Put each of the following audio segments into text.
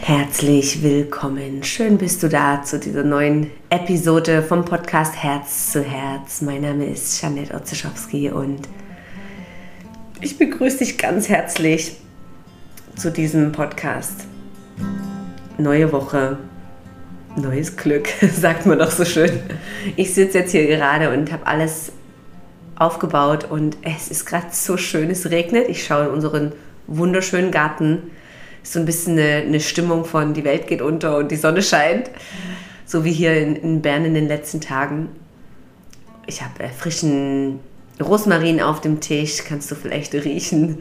Herzlich willkommen. Schön bist du da zu dieser neuen Episode vom Podcast Herz zu Herz. Mein Name ist Janette Otzeschowski und ich begrüße dich ganz herzlich zu diesem Podcast. Neue Woche, neues Glück, sagt man doch so schön. Ich sitze jetzt hier gerade und habe alles aufgebaut und es ist gerade so schön. Es regnet. Ich schaue in unseren wunderschönen Garten so ein bisschen eine, eine, Stimmung von die Welt geht unter und die Sonne scheint. So wie hier in, in Bern in den letzten Tagen. Ich habe frischen Rosmarin auf dem Tisch, kannst du vielleicht riechen.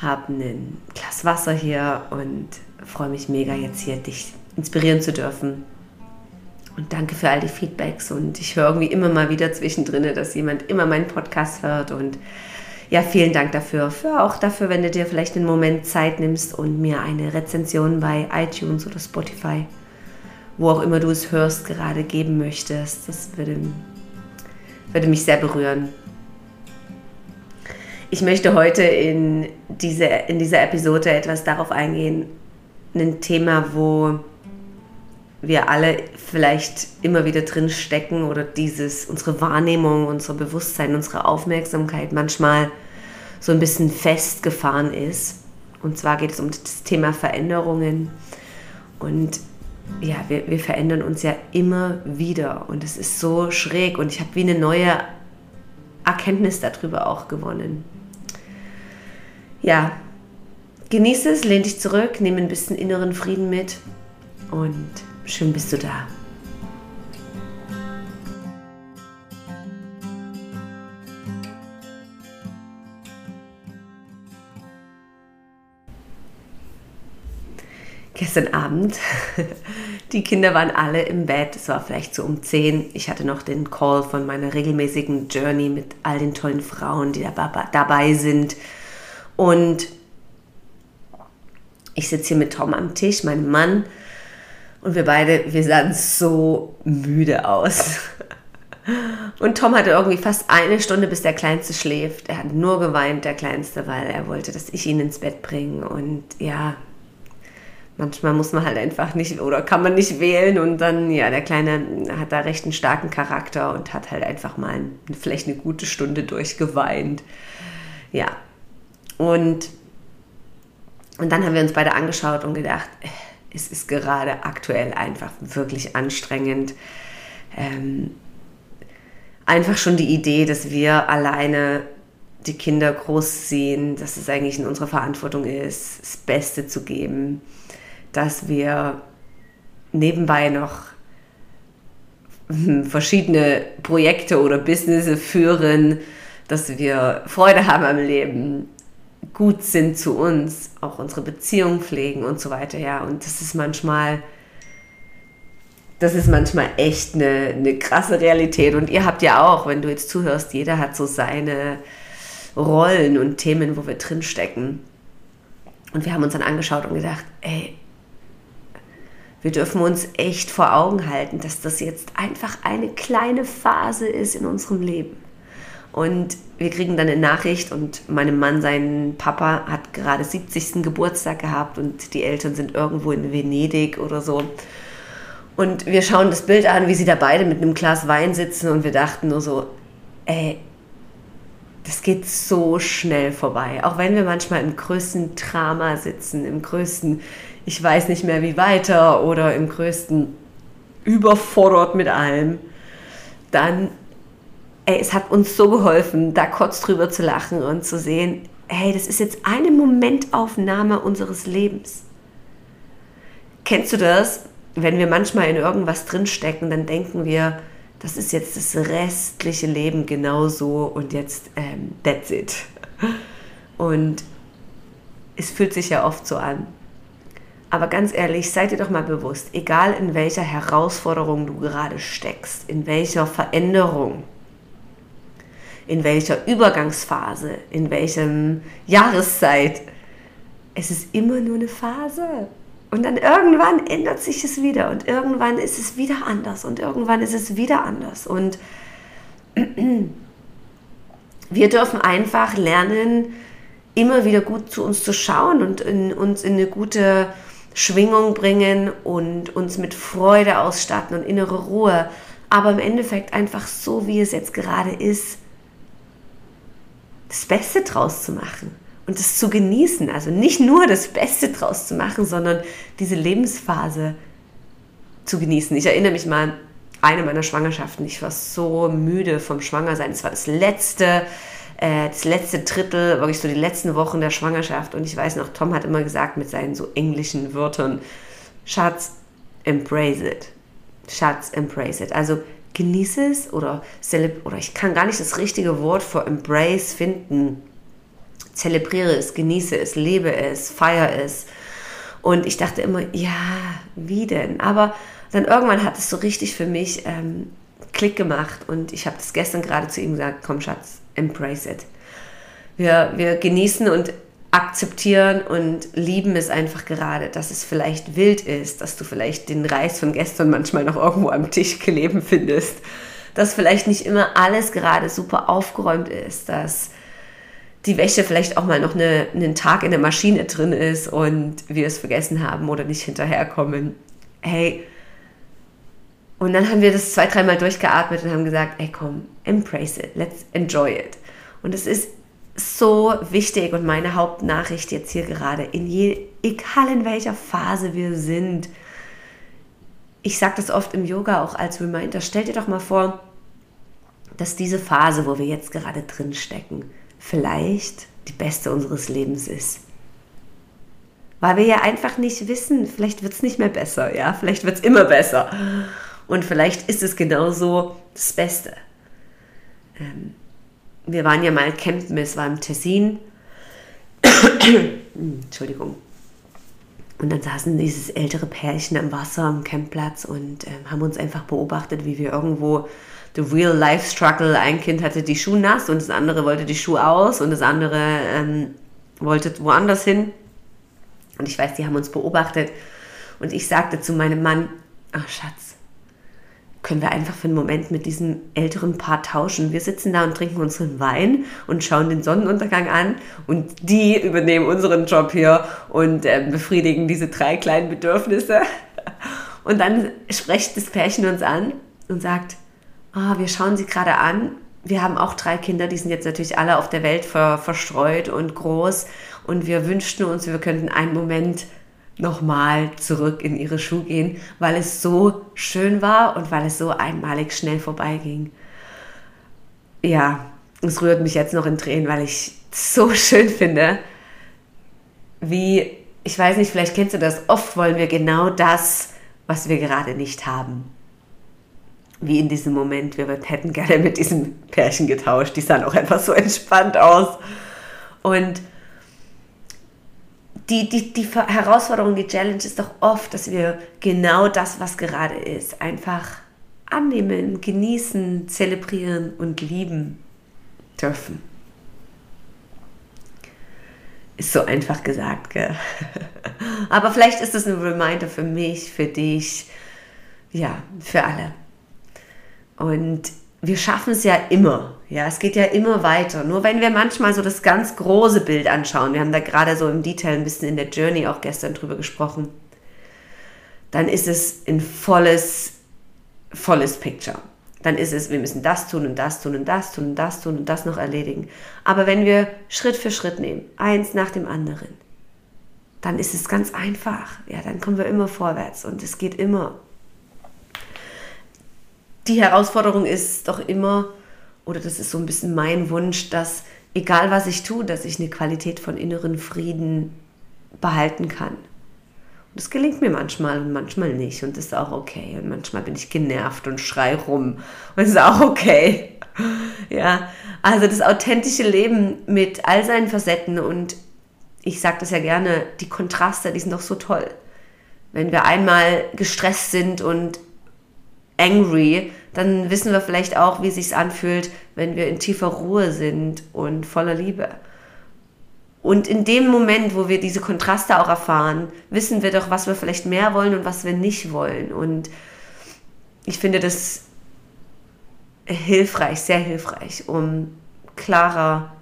Habe ein Glas Wasser hier und freue mich mega jetzt hier dich inspirieren zu dürfen. Und danke für all die Feedbacks und ich höre irgendwie immer mal wieder zwischendrin, dass jemand immer meinen Podcast hört und ja, vielen Dank dafür. Für auch dafür, wenn du dir vielleicht einen Moment Zeit nimmst und mir eine Rezension bei iTunes oder Spotify, wo auch immer du es hörst, gerade geben möchtest. Das würde, würde mich sehr berühren. Ich möchte heute in, diese, in dieser Episode etwas darauf eingehen, ein Thema, wo wir alle vielleicht immer wieder drin stecken oder dieses, unsere Wahrnehmung, unser Bewusstsein, unsere Aufmerksamkeit manchmal so ein bisschen festgefahren ist. Und zwar geht es um das Thema Veränderungen. Und ja, wir, wir verändern uns ja immer wieder. Und es ist so schräg. Und ich habe wie eine neue Erkenntnis darüber auch gewonnen. Ja, genieße es, lehn dich zurück, nehme ein bisschen inneren Frieden mit. Und schön bist du da. Gestern Abend. Die Kinder waren alle im Bett. Es war vielleicht so um 10. Ich hatte noch den Call von meiner regelmäßigen Journey mit all den tollen Frauen, die dabei sind. Und ich sitze hier mit Tom am Tisch, meinem Mann. Und wir beide, wir sahen so müde aus. Und Tom hatte irgendwie fast eine Stunde, bis der Kleinste schläft. Er hat nur geweint, der Kleinste, weil er wollte, dass ich ihn ins Bett bringe. Und ja, manchmal muss man halt einfach nicht oder kann man nicht wählen und dann, ja, der Kleine hat da recht einen starken Charakter und hat halt einfach mal vielleicht eine gute Stunde durchgeweint. Ja. Und, und dann haben wir uns beide angeschaut und gedacht, es ist gerade aktuell einfach wirklich anstrengend. Ähm, einfach schon die Idee, dass wir alleine die Kinder großziehen, dass es eigentlich in unserer Verantwortung ist, das Beste zu geben dass wir nebenbei noch verschiedene Projekte oder Business führen, dass wir Freude haben am Leben, gut sind zu uns, auch unsere Beziehung pflegen und so weiter, ja. Und das ist manchmal, das ist manchmal echt eine, eine krasse Realität. Und ihr habt ja auch, wenn du jetzt zuhörst, jeder hat so seine Rollen und Themen, wo wir drinstecken. Und wir haben uns dann angeschaut und gedacht, ey, wir dürfen uns echt vor Augen halten, dass das jetzt einfach eine kleine Phase ist in unserem Leben. Und wir kriegen dann eine Nachricht und meinem Mann, sein Papa, hat gerade 70. Geburtstag gehabt und die Eltern sind irgendwo in Venedig oder so. Und wir schauen das Bild an, wie sie da beide mit einem Glas Wein sitzen und wir dachten nur so, ey, das geht so schnell vorbei. Auch wenn wir manchmal im größten Drama sitzen, im größten ich weiß nicht mehr wie weiter oder im größten überfordert mit allem, dann, ey, es hat uns so geholfen, da kurz drüber zu lachen und zu sehen, hey, das ist jetzt eine Momentaufnahme unseres Lebens. Kennst du das? Wenn wir manchmal in irgendwas drinstecken, dann denken wir, das ist jetzt das restliche Leben genauso und jetzt ähm, that's it. Und es fühlt sich ja oft so an. Aber ganz ehrlich, seid dir doch mal bewusst, egal in welcher Herausforderung du gerade steckst, in welcher Veränderung, in welcher Übergangsphase, in welchem Jahreszeit, es ist immer nur eine Phase. Und dann irgendwann ändert sich es wieder und irgendwann ist es wieder anders und irgendwann ist es wieder anders. Und wir dürfen einfach lernen, immer wieder gut zu uns zu schauen und in, uns in eine gute Schwingung bringen und uns mit Freude ausstatten und innere Ruhe, aber im Endeffekt einfach so, wie es jetzt gerade ist, das Beste draus zu machen und es zu genießen. Also nicht nur das Beste draus zu machen, sondern diese Lebensphase zu genießen. Ich erinnere mich mal an eine meiner Schwangerschaften. Ich war so müde vom Schwangersein. Es war das letzte, äh, das letzte Drittel, wirklich so die letzten Wochen der Schwangerschaft. Und ich weiß noch, Tom hat immer gesagt mit seinen so englischen Wörtern, Schatz, embrace it. Schatz, embrace it. Also genieße es oder, oder ich kann gar nicht das richtige Wort für embrace finden. Zelebriere es, genieße es, lebe es, feiere es. Und ich dachte immer, ja, wie denn? Aber dann irgendwann hat es so richtig für mich ähm, Klick gemacht und ich habe das gestern gerade zu ihm gesagt, komm Schatz, embrace it. Wir, wir genießen und akzeptieren und lieben es einfach gerade, dass es vielleicht wild ist, dass du vielleicht den Reis von gestern manchmal noch irgendwo am Tisch kleben findest, dass vielleicht nicht immer alles gerade super aufgeräumt ist, dass die Wäsche vielleicht auch mal noch eine, einen Tag in der Maschine drin ist und wir es vergessen haben oder nicht hinterherkommen. Hey, und dann haben wir das zwei, dreimal durchgeatmet und haben gesagt, ey komm, embrace it, let's enjoy it. Und es ist so wichtig und meine Hauptnachricht jetzt hier gerade, in je, egal in welcher Phase wir sind, ich sage das oft im Yoga auch als Reminder, stell dir doch mal vor, dass diese Phase, wo wir jetzt gerade drin stecken, vielleicht die beste unseres Lebens ist. Weil wir ja einfach nicht wissen, vielleicht wird es nicht mehr besser, ja, vielleicht wird es immer besser. Und vielleicht ist es genauso das Beste. Ähm, wir waren ja mal campen, es war im Tessin. Entschuldigung. Und dann saßen dieses ältere Pärchen am Wasser am Campplatz und ähm, haben uns einfach beobachtet, wie wir irgendwo the real life struggle. Ein Kind hatte die Schuhe nass und das andere wollte die Schuhe aus und das andere ähm, wollte woanders hin. Und ich weiß, die haben uns beobachtet und ich sagte zu meinem Mann, ach Schatz, können wir einfach für einen Moment mit diesem älteren Paar tauschen. Wir sitzen da und trinken unseren Wein und schauen den Sonnenuntergang an und die übernehmen unseren Job hier und äh, befriedigen diese drei kleinen Bedürfnisse. Und dann spricht das Pärchen uns an und sagt, oh, wir schauen sie gerade an. Wir haben auch drei Kinder, die sind jetzt natürlich alle auf der Welt ver verstreut und groß und wir wünschten uns, wir könnten einen Moment nochmal zurück in ihre Schuhe gehen, weil es so schön war und weil es so einmalig schnell vorbeiging. Ja, es rührt mich jetzt noch in Tränen, weil ich so schön finde, wie, ich weiß nicht, vielleicht kennst du das, oft wollen wir genau das, was wir gerade nicht haben. Wie in diesem Moment, wir hätten gerne mit diesem Pärchen getauscht, die sahen auch einfach so entspannt aus. Und die, die, die Herausforderung, die Challenge ist doch oft, dass wir genau das, was gerade ist, einfach annehmen, genießen, zelebrieren und lieben dürfen. Ist so einfach gesagt, gell? Aber vielleicht ist es ein Reminder für mich, für dich, ja, für alle. Und wir schaffen es ja immer. Ja, es geht ja immer weiter. Nur wenn wir manchmal so das ganz große Bild anschauen, wir haben da gerade so im Detail ein bisschen in der Journey auch gestern drüber gesprochen, dann ist es ein volles, volles Picture. Dann ist es, wir müssen das tun und das tun und das tun und das tun und das noch erledigen. Aber wenn wir Schritt für Schritt nehmen, eins nach dem anderen, dann ist es ganz einfach. Ja, dann kommen wir immer vorwärts und es geht immer die Herausforderung ist doch immer, oder das ist so ein bisschen mein Wunsch, dass egal was ich tue, dass ich eine Qualität von inneren Frieden behalten kann. Und das gelingt mir manchmal und manchmal nicht und ist auch okay. Und manchmal bin ich genervt und schrei rum und ist auch okay. Ja, also das authentische Leben mit all seinen Facetten und ich sage das ja gerne, die Kontraste, die sind doch so toll. Wenn wir einmal gestresst sind und angry, dann wissen wir vielleicht auch, wie es sich anfühlt, wenn wir in tiefer Ruhe sind und voller Liebe. Und in dem Moment, wo wir diese Kontraste auch erfahren, wissen wir doch, was wir vielleicht mehr wollen und was wir nicht wollen. Und ich finde das hilfreich, sehr hilfreich, um klarer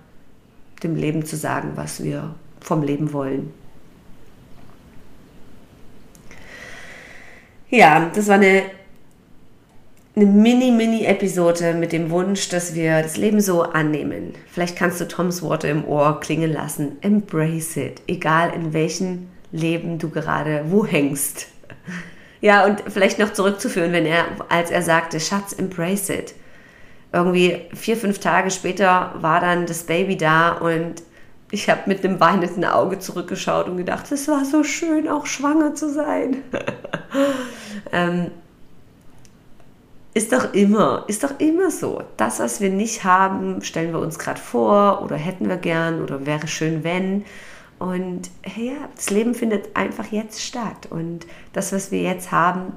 dem Leben zu sagen, was wir vom Leben wollen. Ja, das war eine, eine Mini-Mini-Episode mit dem Wunsch, dass wir das Leben so annehmen. Vielleicht kannst du Toms Worte im Ohr klingen lassen. Embrace it, egal in welchem Leben du gerade wo hängst. Ja, und vielleicht noch zurückzuführen, wenn er, als er sagte, Schatz, embrace it. Irgendwie vier, fünf Tage später war dann das Baby da und ich habe mit einem weinenden Auge zurückgeschaut und gedacht, es war so schön, auch schwanger zu sein. ähm, ist doch immer, ist doch immer so. Das, was wir nicht haben, stellen wir uns gerade vor oder hätten wir gern oder wäre schön, wenn. Und hey, ja, das Leben findet einfach jetzt statt. Und das, was wir jetzt haben,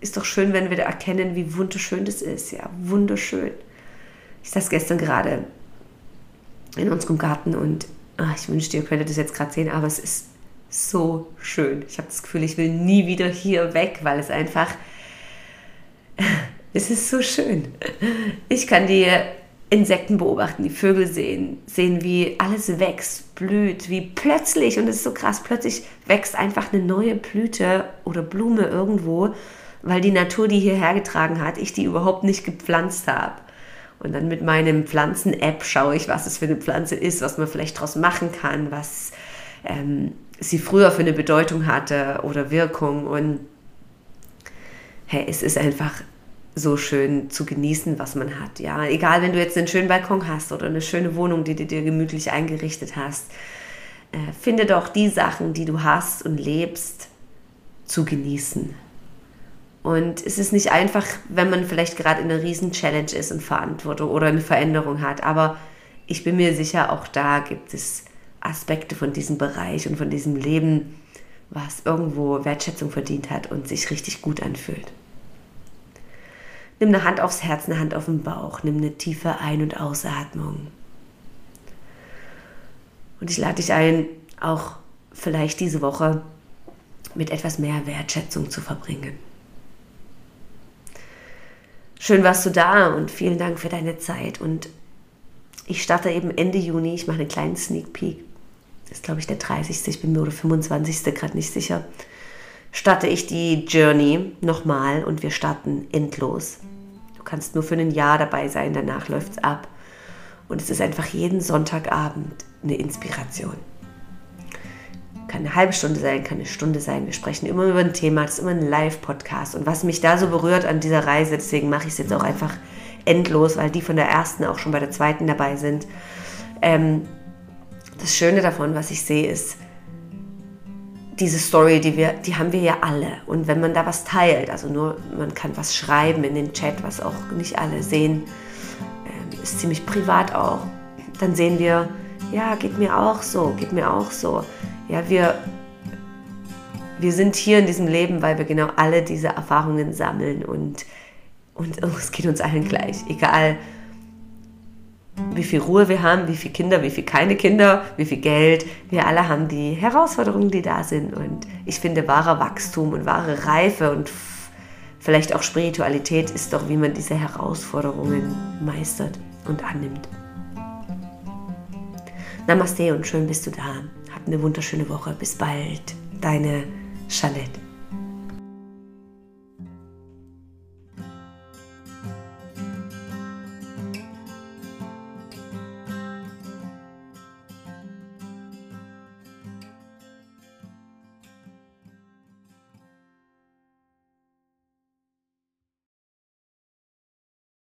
ist doch schön, wenn wir da erkennen, wie wunderschön das ist. Ja, wunderschön. Ich saß gestern gerade in unserem Garten und ach, ich wünschte, ihr könntet das jetzt gerade sehen, aber es ist so schön. Ich habe das Gefühl, ich will nie wieder hier weg, weil es einfach, es ist so schön. Ich kann die Insekten beobachten, die Vögel sehen, sehen, wie alles wächst, blüht, wie plötzlich, und es ist so krass, plötzlich wächst einfach eine neue Blüte oder Blume irgendwo, weil die Natur die hierher getragen hat, ich die überhaupt nicht gepflanzt habe. Und dann mit meinem Pflanzen-App schaue ich, was es für eine Pflanze ist, was man vielleicht daraus machen kann, was ähm, sie früher für eine Bedeutung hatte oder Wirkung. Und hey, es ist einfach so schön zu genießen, was man hat. Ja, egal, wenn du jetzt einen schönen Balkon hast oder eine schöne Wohnung, die du dir gemütlich eingerichtet hast, äh, finde doch die Sachen, die du hast und lebst, zu genießen. Und es ist nicht einfach, wenn man vielleicht gerade in einer riesen Challenge ist und Verantwortung oder eine Veränderung hat, aber ich bin mir sicher, auch da gibt es Aspekte von diesem Bereich und von diesem Leben, was irgendwo Wertschätzung verdient hat und sich richtig gut anfühlt. Nimm eine Hand aufs Herz, eine Hand auf den Bauch, nimm eine tiefe Ein- und Ausatmung. Und ich lade dich ein, auch vielleicht diese Woche mit etwas mehr Wertschätzung zu verbringen. Schön warst du da und vielen Dank für deine Zeit. Und ich starte eben Ende Juni, ich mache einen kleinen Sneak Peek. Das ist, glaube ich, der 30. Ich bin mir oder 25. gerade nicht sicher. Starte ich die Journey nochmal und wir starten endlos. Du kannst nur für ein Jahr dabei sein, danach läuft es ab. Und es ist einfach jeden Sonntagabend eine Inspiration. Kann eine halbe Stunde sein, kann eine Stunde sein. Wir sprechen immer über ein Thema, das ist immer ein Live-Podcast. Und was mich da so berührt an dieser Reise, deswegen mache ich es jetzt auch einfach endlos, weil die von der ersten auch schon bei der zweiten dabei sind. Ähm, das Schöne davon, was ich sehe, ist, diese Story, die wir, die haben wir ja alle. Und wenn man da was teilt, also nur man kann was schreiben in den Chat, was auch nicht alle sehen, äh, ist ziemlich privat auch, dann sehen wir, ja, geht mir auch so, geht mir auch so. Ja, wir, wir sind hier in diesem Leben, weil wir genau alle diese Erfahrungen sammeln und, und oh, es geht uns allen gleich, egal wie viel Ruhe wir haben, wie viele Kinder, wie viel keine Kinder, wie viel Geld. Wir alle haben die Herausforderungen, die da sind. Und ich finde, wahrer Wachstum und wahre Reife und vielleicht auch Spiritualität ist doch, wie man diese Herausforderungen meistert und annimmt. Namaste und schön bist du da. Hab eine wunderschöne Woche. Bis bald. Deine Jeanette.